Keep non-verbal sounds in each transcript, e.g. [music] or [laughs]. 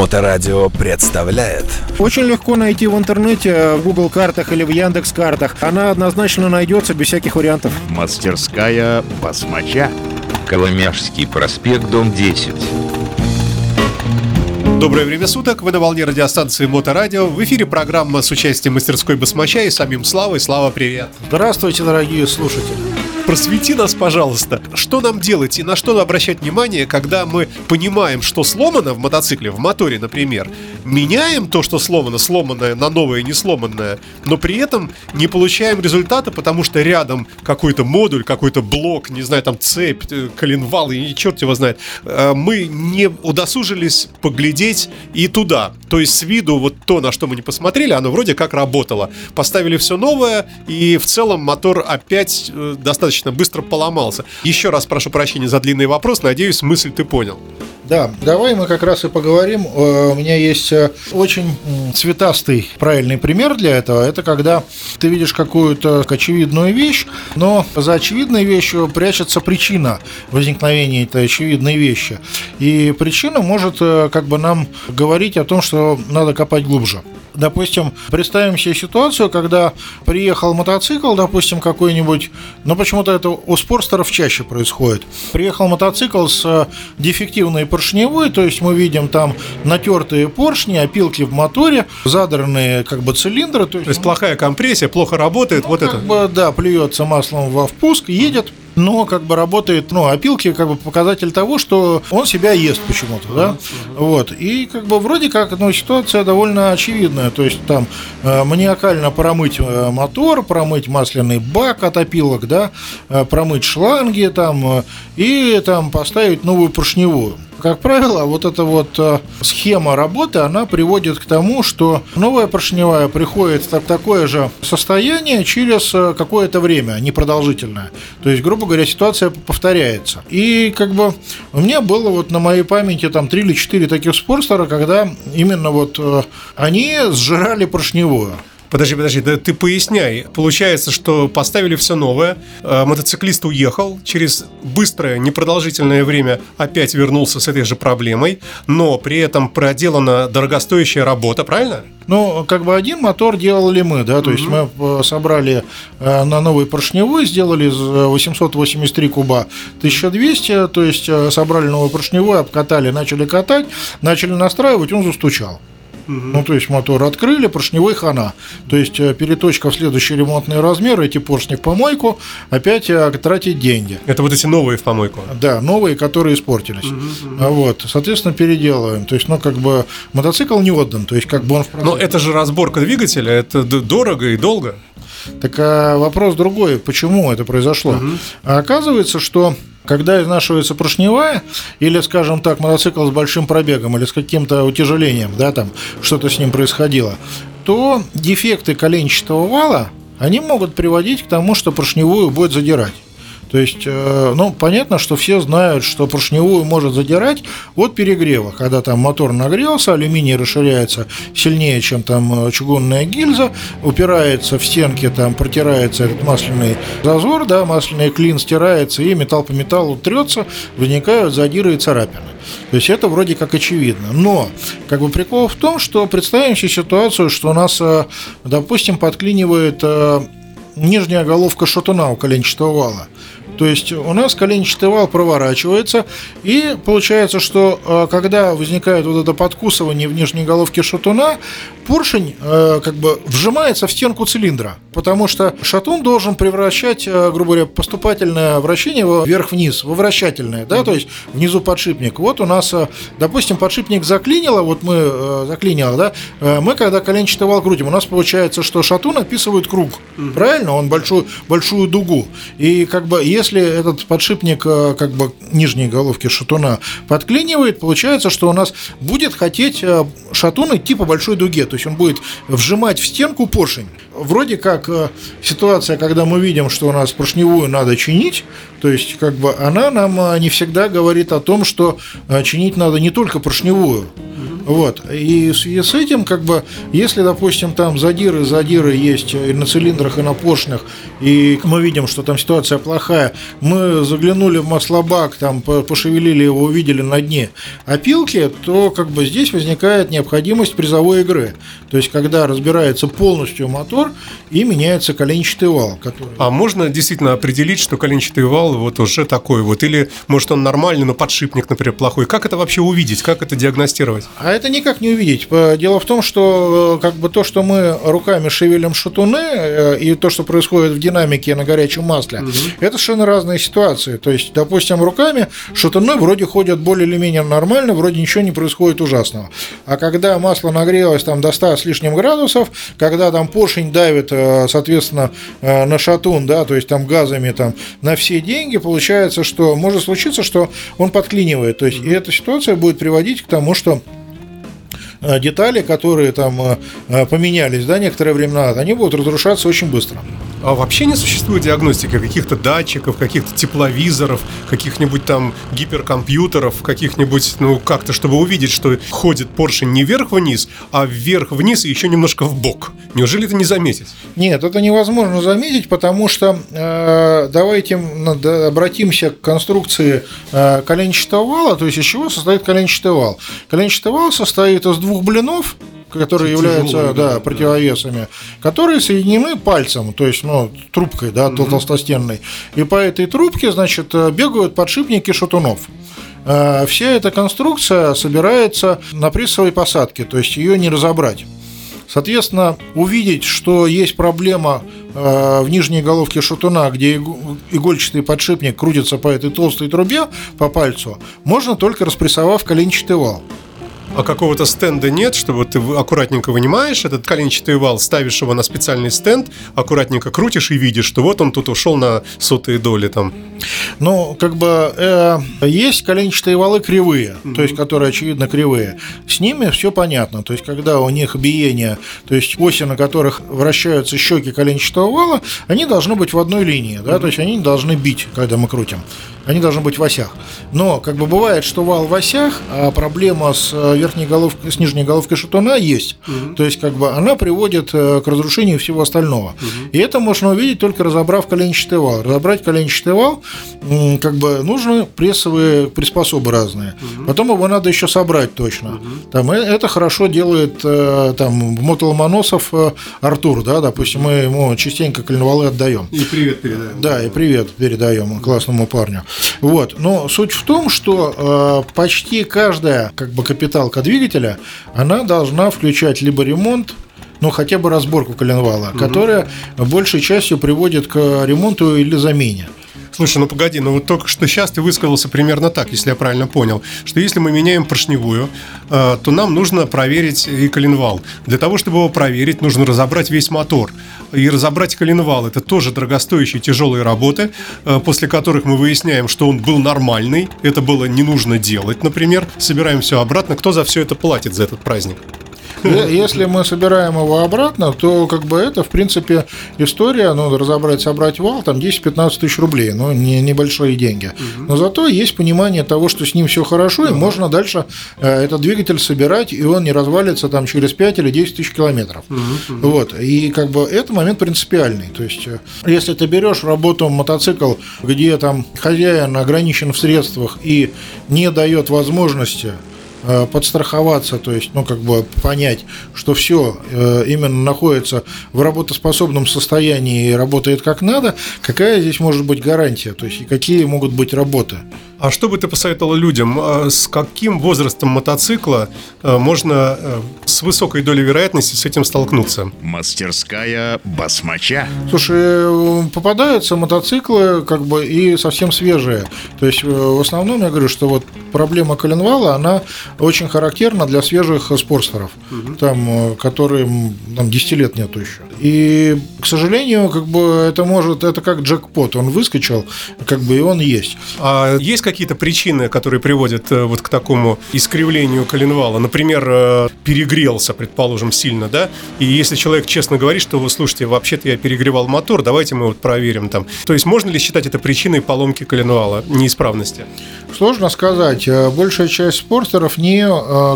Моторадио представляет Очень легко найти в интернете, в Google картах или в Яндекс картах. Она однозначно найдется без всяких вариантов. Мастерская басмача. Коломяжский проспект, дом 10. Доброе время суток, вы на волне радиостанции Моторадио. В эфире программа с участием мастерской Басмача и самим Славой. Слава, привет. Здравствуйте, дорогие слушатели. Просвети нас, пожалуйста. Что нам делать и на что обращать внимание, когда мы понимаем, что сломано в мотоцикле, в моторе, например, меняем то, что сломано, сломанное на новое, не сломанное, но при этом не получаем результата, потому что рядом какой-то модуль, какой-то блок, не знаю, там цепь, э, коленвал, и черт его знает. Э, Мы не удосужились поглядеть и туда. То есть с виду вот то, на что мы не посмотрели, оно вроде как работало. Поставили все новое, и в целом мотор опять э, достаточно быстро поломался. Еще раз прошу прощения за длинный вопрос, надеюсь, мысль ты понял. Да, давай мы как раз и поговорим. Э, У меня есть э, очень цветастый правильный пример для этого. Это когда ты видишь какую-то очевидную вещь, но за очевидной вещью прячется причина возникновения этой очевидной вещи. И причина может э, как бы нам говорить о том, что надо копать глубже. Допустим, представим себе ситуацию, когда приехал мотоцикл, допустим, какой-нибудь, но почему-то это у спорстеров чаще происходит. Приехал мотоцикл с э, дефективной поршневой, то есть мы видим там натертые поршни, опилки в моторе, задранные как бы цилиндры. То есть, То есть плохая компрессия, плохо работает, вот как это. бы, да, плюется маслом во впуск, едет, но как бы работает, ну, опилки как бы показатель того, что он себя ест почему-то, да, вот, и как бы вроде как, ну, ситуация довольно очевидная, то есть там э, маниакально промыть э, мотор, промыть масляный бак от опилок, да, э, промыть шланги там э, и там поставить новую поршневую. Как правило, вот эта вот э, схема работы, она приводит к тому, что новая поршневая приходит в так- такое же состояние через э, какое-то время, непродолжительное. То есть, грубо говоря, ситуация повторяется. И как бы у меня было вот на моей памяти там три или четыре таких спорстера, когда именно вот э, они сжирали поршневую. Подожди, подожди, да ты поясняй. Получается, что поставили все новое, э, мотоциклист уехал, через быстрое, непродолжительное время опять вернулся с этой же проблемой, но при этом проделана дорогостоящая работа, правильно? Ну, как бы один мотор делали мы, да, то есть мы э, собрали э, на новый поршневой, сделали из э, 883 куба 1200, то есть собрали новый поршневой, обкатали, начали катать, начали настраивать, он застучал. Ну, то есть мотор открыли, поршневой хана. То есть э, переточка в следующий ремонтный размер, эти поршни в помойку, опять э, тратить деньги. Это вот эти новые в помойку. Да, новые, которые испортились. А Вот, соответственно, переделываем. То есть, ну, как бы мотоцикл не отдан, то есть, как бы он в Но это же разборка двигателя, это дорого и долго. Так а вопрос другой, почему это произошло? А оказывается, что когда изнашивается поршневая, или, скажем так, мотоцикл с большим пробегом, или с каким-то утяжелением, да, там что-то с ним происходило, то дефекты коленчатого вала, они могут приводить к тому, что поршневую будет задирать. То есть, э, ну, понятно, что все знают, что поршневую может задирать от перегрева. Когда там мотор нагрелся, алюминий расширяется сильнее, чем там э, чугунная гильза, упирается в стенки, там протирается этот масляный зазор, да, масляный клин стирается, и металл по металлу трется, возникают задиры и царапины. То есть это вроде как очевидно. Но как бы прикол в том, что представим себе ситуацию, что у нас, э, допустим, подклинивает нижняя головка шатуна у коленчатого вала. То есть у нас коленчатый вал проворачивается, и получается, что э, когда возникает вот это подкусывание в нижней головке шатуна, поршень э, как бы вжимается в стенку цилиндра, потому что шатун должен превращать, э, грубо говоря, поступательное вращение вверх-вниз, во вращательное, да, то есть внизу подшипник. Вот у нас, э, допустим, подшипник заклинило, вот мы э, заклинило, да, э, мы когда коленчатый вал крутим, у нас получается, что шатун описывает круг, правильно, он большую, большую дугу, и как бы если этот подшипник э, как бы нижней головки шатуна подклинивает, получается, что у нас будет хотеть э, шатун идти по большой дуге, то есть он будет вжимать в стенку поршень. Вроде как э, ситуация, когда мы видим, что у нас поршневую надо чинить, то есть как бы она нам э, не всегда говорит о том, что э, чинить надо не только поршневую. Вот. И в связи с этим, как бы, если, допустим, там задиры, задиры есть и на цилиндрах, и на поршнях, и мы видим, что там ситуация плохая, мы заглянули в маслобак, там пошевелили его, увидели на дне опилки, то как бы здесь возникает необходимость призовой игры. То есть, когда разбирается полностью мотор и меняется коленчатый вал. Который... А можно действительно определить, что коленчатый вал вот уже такой вот? Или, может, он нормальный, но подшипник, например, плохой? Как это вообще увидеть? Как это диагностировать? А это никак не увидеть. Дело в том, что э, как бы то, что мы руками шевелим шатуны, э, и то, что происходит в динамике на горячем масле, угу. это совершенно разные ситуации. То есть, допустим, руками шатуны вроде ходят более или менее нормально, вроде ничего не происходит ужасного. А когда масло нагрелось там до 100 с лишним градусов, когда там поршень давит, э, соответственно, на шатун, да, то есть там газами там на все деньги, получается, что может случиться, что он подклинивает. То есть, и эта ситуация будет приводить к тому, что детали, которые там э, э, поменялись, да, некоторое время назад, они будут разрушаться очень быстро. А вообще не существует диагностики каких-то датчиков, каких-то тепловизоров, каких-нибудь там гиперкомпьютеров, каких-нибудь, ну, как-то, чтобы увидеть, что ходит поршень не вверх-вниз, а вверх-вниз и еще немножко в бок. Неужели это не заметить? Нет, это невозможно заметить, потому что э, давайте обратимся к конструкции э, коленчатого вала, то есть из чего состоит коленчатый вал. Коленчатый вал состоит из двух блинов, которые являются да, да, противовесами, которые соединены пальцем, то есть ну, трубкой да, угу. толстостенной. И по этой трубке, значит, бегают подшипники шатунов. Э, вся эта конструкция собирается на прессовой посадке, то есть ее не разобрать. Соответственно, увидеть, что есть проблема э, в нижней головке шатуна, где игольчатый подшипник крутится по этой толстой трубе по пальцу, можно только распрессовав коленчатый вал а какого-то стенда нет, чтобы ты аккуратненько вынимаешь этот коленчатый вал, ставишь его на специальный стенд, аккуратненько крутишь и видишь, что вот он тут ушел на сотые доли там. Ну, как бы э, есть коленчатые валы кривые, mm-hmm. то есть которые очевидно кривые. С ними все понятно. То есть, когда у них биение, то есть оси, на которых вращаются щеки коленчатого вала, они должны быть в одной линии, да, mm-hmm. то есть они должны бить, когда мы крутим они должны быть в осях. Но как бы бывает, что вал в осях, а проблема с э, верхней головкой, с нижней головкой шатуна есть. Угу. То есть как бы она приводит э, к разрушению всего остального. Угу. И это можно увидеть только разобрав коленчатый вал. Разобрать коленчатый вал, как бы нужны прессовые приспособы разные. Угу. Потом его надо еще собрать точно. Угу. Там, это хорошо делает э, там мотоломоносов Артур, да, допустим, мы ему частенько коленвалы отдаем. И привет передаем. Да, и привет передаем классному парню. Вот. Но суть в том, что э, почти каждая как бы капиталка двигателя, она должна включать либо ремонт, ну, хотя бы разборку коленвала, угу. которая большей частью приводит к ремонту или замене. Слушай, ну погоди, ну вот только что сейчас ты высказался примерно так, если я правильно понял, что если мы меняем поршневую, э, то нам нужно проверить и коленвал. Для того, чтобы его проверить, нужно разобрать весь мотор. И разобрать коленвал – это тоже дорогостоящие тяжелые работы, э, после которых мы выясняем, что он был нормальный, это было не нужно делать, например. Собираем все обратно. Кто за все это платит, за этот праздник? Если мы собираем его обратно, то как бы это, в принципе, история, ну, разобрать, собрать вал, там 10-15 тысяч рублей, ну, не, небольшие деньги. Но зато есть понимание того, что с ним все хорошо, и можно дальше э, этот двигатель собирать, и он не развалится там через 5 или 10 тысяч километров. Вот. И как бы это момент принципиальный. То есть, э, если ты берешь работу мотоцикл, где там хозяин ограничен в средствах и не дает возможности подстраховаться, то есть, ну, как бы понять, что все э, именно находится в работоспособном состоянии и работает как надо, какая здесь может быть гарантия, то есть, и какие могут быть работы. А что бы ты посоветовал людям? А с каким возрастом мотоцикла э, можно с высокой долей вероятности с этим столкнуться? Мастерская басмача. Слушай, попадаются мотоциклы как бы и совсем свежие. То есть в основном я говорю, что вот проблема коленвала, она очень характерна для свежих спорстеров, угу. там, э, которым там, 10 лет нету еще. И, к сожалению, как бы это может, это как джекпот, он выскочил, как бы и он есть. А есть какие-то причины, которые приводят э, вот к такому искривлению коленвала? Например, э, перегрелся, предположим, сильно, да? И если человек честно говорит, что слушайте, вообще-то я перегревал мотор, давайте мы вот проверим там. То есть можно ли считать это причиной поломки коленвала, неисправности? Сложно сказать. Э, Большая часть спортеров не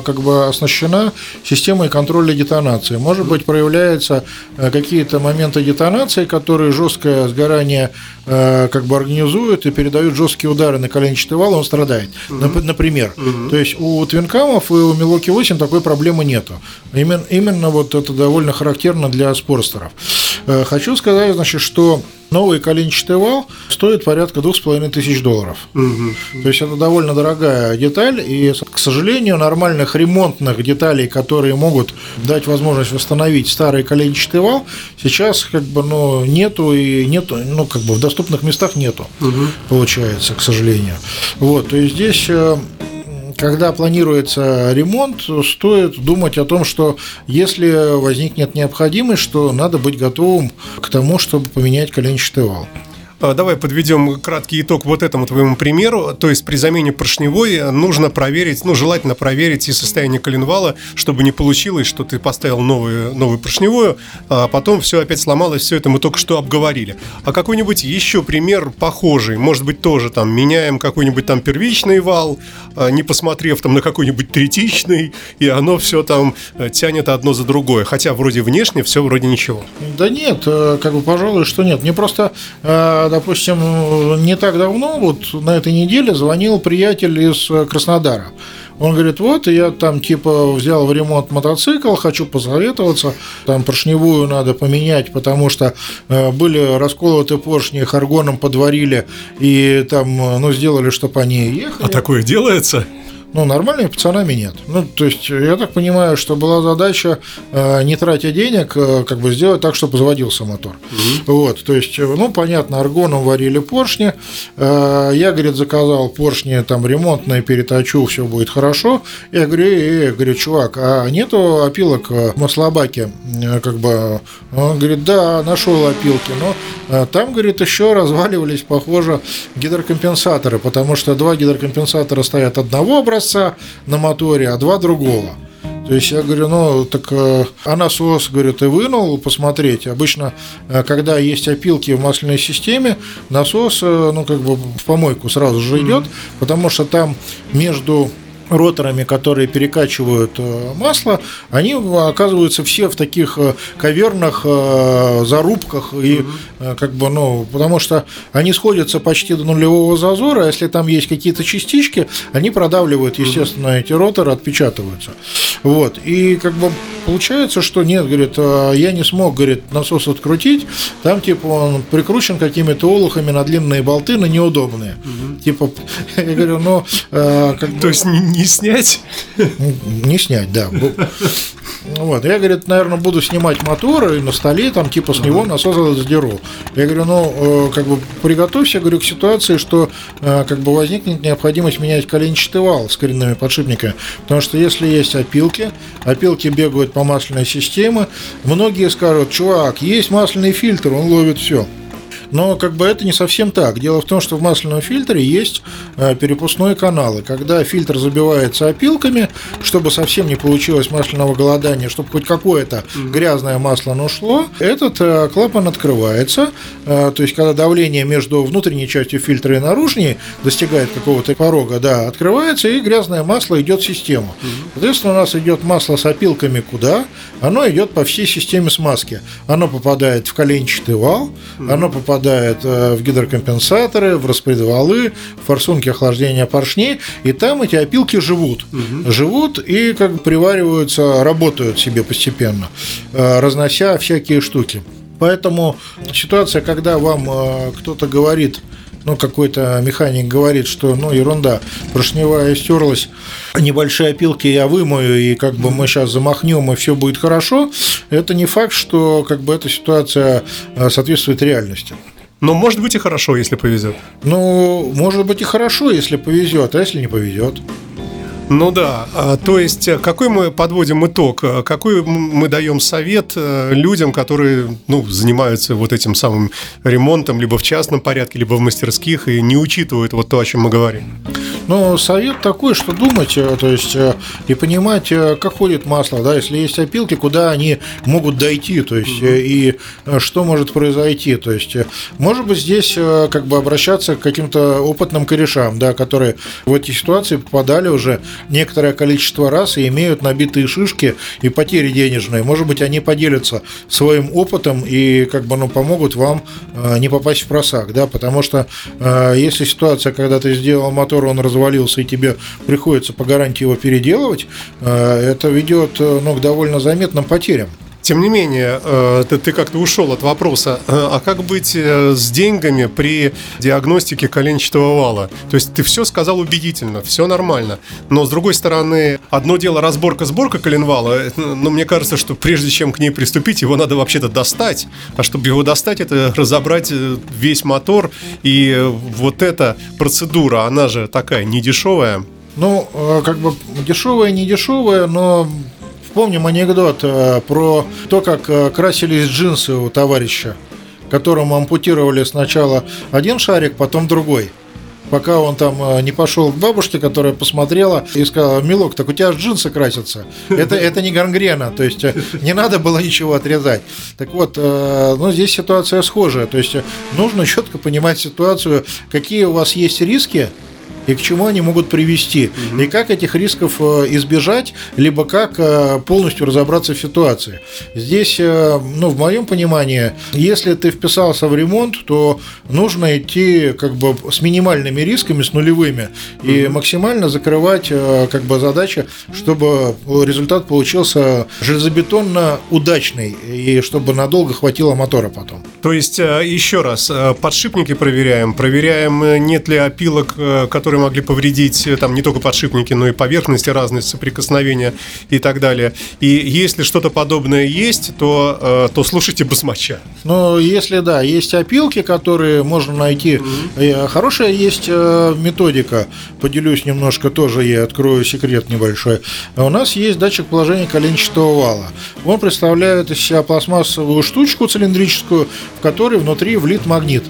как бы оснащена системой контроля детонации. Может быть, проявляются какие-то моменты детонации, которые жесткое сгорание как бы организуют и передают жесткие удары на коленчатый вал, он страдает. Нап- Например. То есть у твинкамов и у Милоки 8 такой проблемы нету. Именно, именно вот это довольно характерно для спортеров. Э, Хочу сказать, значит, что новый коленчатый вал стоит порядка двух с половиной тысяч долларов. То есть это довольно дорогая деталь, и, к сожалению, нормальных ремонтных деталей, которые могут дать возможность восстановить старый коленчатый вал, сейчас как бы ну, нету и нету, ну как бы в доступных местах нету, получается, к сожалению. Вот, то есть здесь э, когда планируется ремонт, стоит думать о том, что если возникнет необходимость, что надо быть готовым к тому, чтобы поменять коленчатый вал. А, Давай подведем краткий итог вот этому твоему примеру. То есть при замене поршневой нужно проверить, ну, желательно проверить и состояние коленвала, чтобы не получилось, что ты поставил новую, новую поршневую, а потом все опять сломалось, все это мы только что обговорили. А какой-нибудь еще пример похожий, может быть, тоже там меняем какой-нибудь там первичный вал, а, не посмотрев там на какой-нибудь третичный, и оно все там э, тянет одно за другое. Хотя вроде внешне все вроде ничего. Да нет, э, как бы, пожалуй, что нет. Мне просто, э, допустим, не так давно, вот на этой неделе звонил приятель из Краснодара. Он говорит, вот, я там типа взял в ремонт мотоцикл, хочу посоветоваться, там поршневую надо поменять, потому что э, были расколоты поршни, аргоном подварили и там, э, ну, сделали, чтобы они ехали. А такое делается? Ну, нормальными пацанами нет. Ну, то есть, я так понимаю, что была задача, э, не тратя денег, э, как бы сделать так, чтобы заводился мотор. Вот, то есть, э, ну, понятно, аргоном варили поршни. Я, говорит, заказал поршни там ремонтные, переточу, все будет хорошо. Я говорю, э, говорю, чувак, а нету опилок в маслобаке? Как бы, он говорит, да, нашел опилки, но там, говорит, еще разваливались, похоже, гидрокомпенсаторы, потому что два гидрокомпенсатора стоят одного образца на моторе, а два другого. То есть я говорю, ну, так э, а насос, говорю, ты вынул посмотреть. Обычно, э, когда есть опилки в масляной системе, насос, э, ну, как бы в помойку сразу же идет, потому что там между роторами, которые перекачивают э, масло, они оказываются все в таких э, каверных э, зарубках и э, как бы, ну, потому что они сходятся почти до нулевого зазора, а если там есть какие-то частички, они продавливают, естественно, эти роторы, отпечатываются. Вот, и как бы получается, что нет, говорит, я не смог, говорит, насос открутить, там типа он прикручен какими-то олухами на длинные болты, на неудобные. Типа, [laughs] я говорю, ну, как бы... То есть не, снять? Не снять, да. Вот. Я, говорит, наверное, буду снимать мотор и на столе там типа с него насос задеру. Я говорю, ну, э, как бы приготовься, говорю, к ситуации, что э, как бы возникнет необходимость менять коленчатый вал с коренными подшипниками. Потому что если есть опилки, опилки бегают по масляной системе, многие скажут, чувак, есть масляный фильтр, он ловит все. Но как бы это не совсем так. Дело в том, что в масляном фильтре есть э, перепускной канал. И когда фильтр забивается опилками, чтобы совсем не получилось масляного голодания, чтобы хоть какое-то грязное масло оно шло, этот э, клапан открывается. Э, То есть, когда давление между внутренней частью фильтра и наружней достигает какого-то порога, да, открывается, и грязное масло идет в систему. Соответственно, у нас идет масло с опилками куда? Оно идет по всей системе смазки. Оно попадает в коленчатый вал, оно попадает э, в гидрокомпенсаторы, в распредвалы, в форсунки охлаждения поршней, и там эти опилки живут. Живут и как бы привариваются, работают себе постепенно, э, разнося всякие штуки. Поэтому ситуация, когда вам э, кто-то говорит, ну, какой-то механик говорит, что, ну, ерунда, поршневая стерлась, небольшие опилки я вымою, и как бы мы сейчас замахнем, и все будет хорошо, это не факт, что как бы эта ситуация соответствует реальности. Но может быть и хорошо, если повезет. Ну, может быть и хорошо, если повезет, а если не повезет. Ну да, а, то есть э, какой мы подводим итог, э, какой мы даем совет э, людям, которые ну, занимаются вот этим самым ремонтом либо в частном порядке, либо в мастерских и не учитывают вот то, о чем мы говорим? Ну, совет такой, что думать, то есть и понимать, как ходит масло, да, если есть опилки, куда они могут дойти, то есть угу. и что может произойти, то есть может быть здесь как бы обращаться к каким-то опытным корешам, да, которые в эти ситуации попадали уже некоторое количество раз и имеют набитые шишки и потери денежные. Может быть, они поделятся своим опытом и как бы ну, помогут вам э, не попасть в просак, да, потому что э, если ситуация, когда ты сделал мотор, он развалился и тебе приходится по гарантии его переделывать, э, это ведет ну, к довольно заметным потерям. Тем не менее, э, ты, ты как-то ушел от вопроса, э, а как быть э, с деньгами при диагностике коленчатого вала? То есть ты все сказал убедительно, все нормально, но с другой стороны, одно дело разборка-сборка коленвала, но мне кажется, что прежде чем к ней приступить, его надо вообще-то достать, а чтобы его достать, это разобрать весь мотор, и вот эта процедура, она же такая недешевая. Ну, как бы дешевая, не дешевая, но Вспомним анекдот э, про то, как э, красились джинсы у товарища, которому ампутировали сначала один шарик, потом другой пока он там э, не пошел к бабушке, которая посмотрела и сказала, Милок, так у тебя джинсы красятся. Это, это не гангрена, то есть не надо было ничего отрезать. Так вот, ну, здесь ситуация схожая, то есть нужно четко понимать ситуацию, какие у вас есть риски, и к чему они могут привести, угу. и как этих рисков э, избежать, либо как э, полностью разобраться в ситуации. Здесь, э, ну, в моем понимании, если ты вписался в ремонт, то нужно идти как бы с минимальными рисками, с нулевыми, угу. и максимально закрывать как бы задачи, чтобы результат получился железобетонно удачный, и чтобы надолго хватило мотора потом. То есть, еще раз, подшипники проверяем, проверяем, нет ли опилок, которые которые могли повредить э, там не только подшипники, но и поверхности разные соприкосновения и так далее. И если что-то подобное есть, то, э, то слушайте басмача. Ну, если да, есть опилки, которые можно найти. Mm-hmm. Хорошая есть методика. Поделюсь немножко тоже, я открою секрет небольшой. У нас есть датчик положения коленчатого вала. Он представляет из себя пластмассовую штучку цилиндрическую, в которой внутри влит магнит.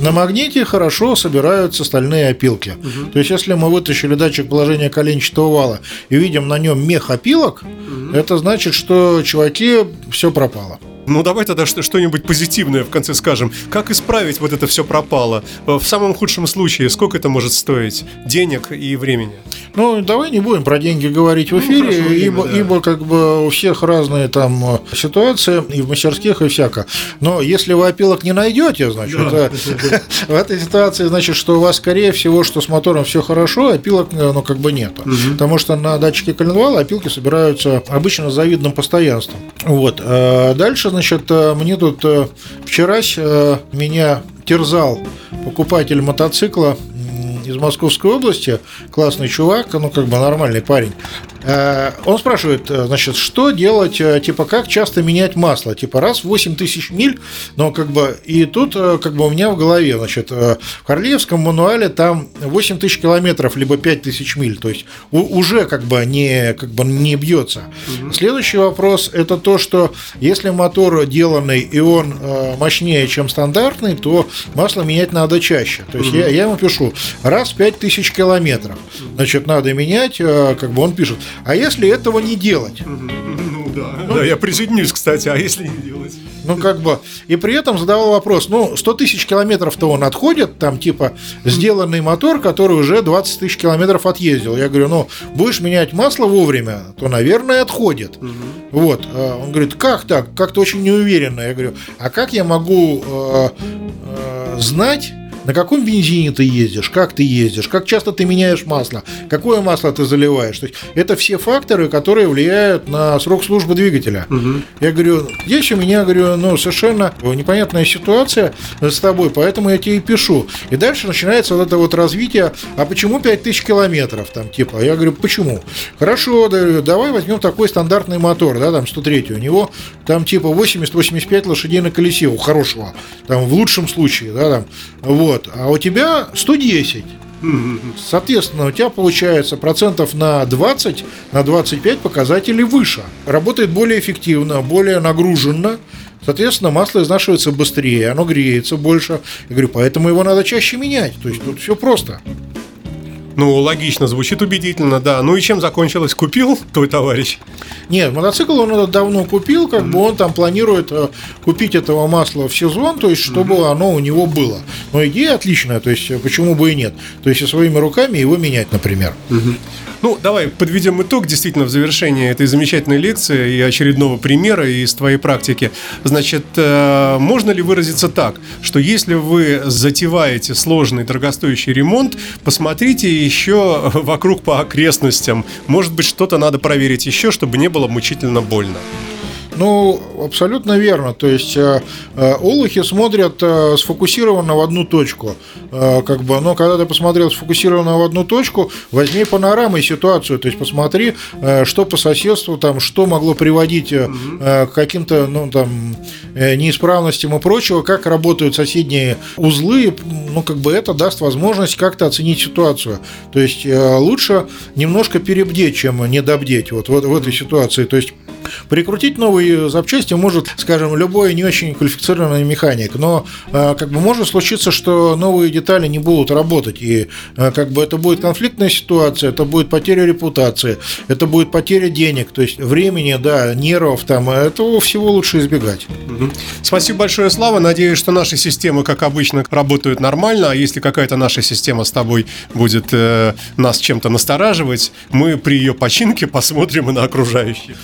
На магните хорошо собираются стальные опилки. Угу. То есть, если мы вытащили датчик положения коленчатого вала и видим на нем мех опилок, угу. это значит, что чуваки все пропало. Ну, давай тогда что-нибудь позитивное в конце скажем. Как исправить вот это все пропало? В самом худшем случае, сколько это может стоить? Денег и времени? Ну, давай не будем про деньги говорить в ну, эфире, ну, хорошо, ибо, да. ибо как бы у всех разные там э, ситуации, и в мастерских, и всяко. Но если вы опилок не найдете, значит, да. [laughs] в этой ситуации, значит, что у вас, скорее всего, что с мотором все хорошо, а опилок, э, ну, как бы нету. Угу. Потому что на датчике коленвала опилки собираются обычно с завидным постоянством. Вот. А дальше, значит, Значит, э, мне тут э, вчера э, меня терзал покупатель мотоцикла из Московской области, классный чувак, ну как бы нормальный парень. Э, он спрашивает, э, значит, что делать, э, типа, как часто менять масло? Типа, раз в 8 тысяч миль, но как бы, и тут как бы у меня в голове, значит, в Харлеевском мануале там 8 тысяч километров, либо 5 тысяч миль, то есть уже как бы не, как бы не бьется. Угу. Следующий вопрос, это то, что если мотор деланный и он мощнее, чем стандартный, то масло менять надо чаще. То есть угу. я, я ему пишу, раз в 5 тысяч километров, значит, надо менять, как бы он пишет, а если этого не делать? Ну да, ну, да, я присоединюсь, кстати, а если не делать? Ну, как бы, и при этом задавал вопрос, ну, 100 тысяч километров-то он отходит, там, типа, сделанный мотор, который уже 20 тысяч километров отъездил. Я говорю, ну, будешь менять масло вовремя, то, наверное, отходит. Угу. Вот. А он говорит, как так? Как-то очень неуверенно. Я говорю, а как я могу э, э, знать, на каком бензине ты ездишь, как ты ездишь, как часто ты меняешь масло, какое масло ты заливаешь. То есть это все факторы, которые влияют на срок службы двигателя. Угу. Я говорю, здесь у меня, говорю, ну, совершенно непонятная ситуация с тобой, поэтому я тебе и пишу. И дальше начинается вот это вот развитие, а почему 5000 километров, там, типа, я говорю, почему? Хорошо, давай возьмем такой стандартный мотор, да, там, 103 у него, там, типа, 80-85 лошадей на колесе у хорошего, там, в лучшем случае, да, там, вот, вот. А у тебя 110. Соответственно, у тебя получается процентов на 20, на 25 показателей выше. Работает более эффективно, более нагруженно. Соответственно, масло изнашивается быстрее, оно греется больше. Я говорю, поэтому его надо чаще менять. То есть тут все просто. Ну, логично, звучит убедительно, да. Ну и чем закончилось? Купил твой товарищ? Нет, мотоцикл он давно купил, как бы он там планирует э, купить этого масла в сезон, то есть чтобы оно у него было. Но идея отличная, то есть э, почему бы и нет. То есть и своими руками его менять, например. Ну, давай подведем итог действительно в завершении этой замечательной лекции и очередного примера из твоей практики. Значит, э, можно ли выразиться так, что если вы затеваете сложный дорогостоящий ремонт, посмотрите еще вокруг по окрестностям. Может быть, что-то надо проверить еще, чтобы не было мучительно больно. Ну, абсолютно верно. То есть э, э, олухи смотрят э, сфокусированно в одну точку. Как бы, но когда ты посмотрел сфокусированно в одну точку, возьми панорамой ситуацию. То есть посмотри, что по соседству, там, что могло приводить к каким-то ну, там, неисправностям и прочего, как работают соседние узлы. Ну, как бы это даст возможность как-то оценить ситуацию. То есть лучше немножко перебдеть, чем недобдеть вот, вот в этой ситуации. То есть Прикрутить новые запчасти может, скажем, любой не очень квалифицированный механик, но э, как бы может случиться, что новые детали не будут работать, и э, как бы это будет конфликтная ситуация, это будет потеря репутации, это будет потеря денег, то есть времени, да, нервов, там, этого всего лучше избегать. Спасибо большое, Слава. Надеюсь, что наши системы, как обычно, работают нормально. А если какая-то наша система с тобой будет э, нас чем-то настораживать, мы при ее починке посмотрим и на окружающих.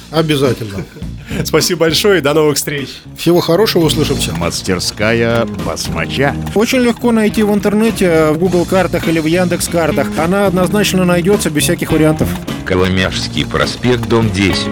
Обязательно. Спасибо большое и до новых встреч. Всего хорошего, услышимся. Мастерская басмача. Очень легко найти в интернете, в Google картах или в Яндекс картах. Она однозначно найдется без всяких вариантов. Коломяжский проспект, дом 10.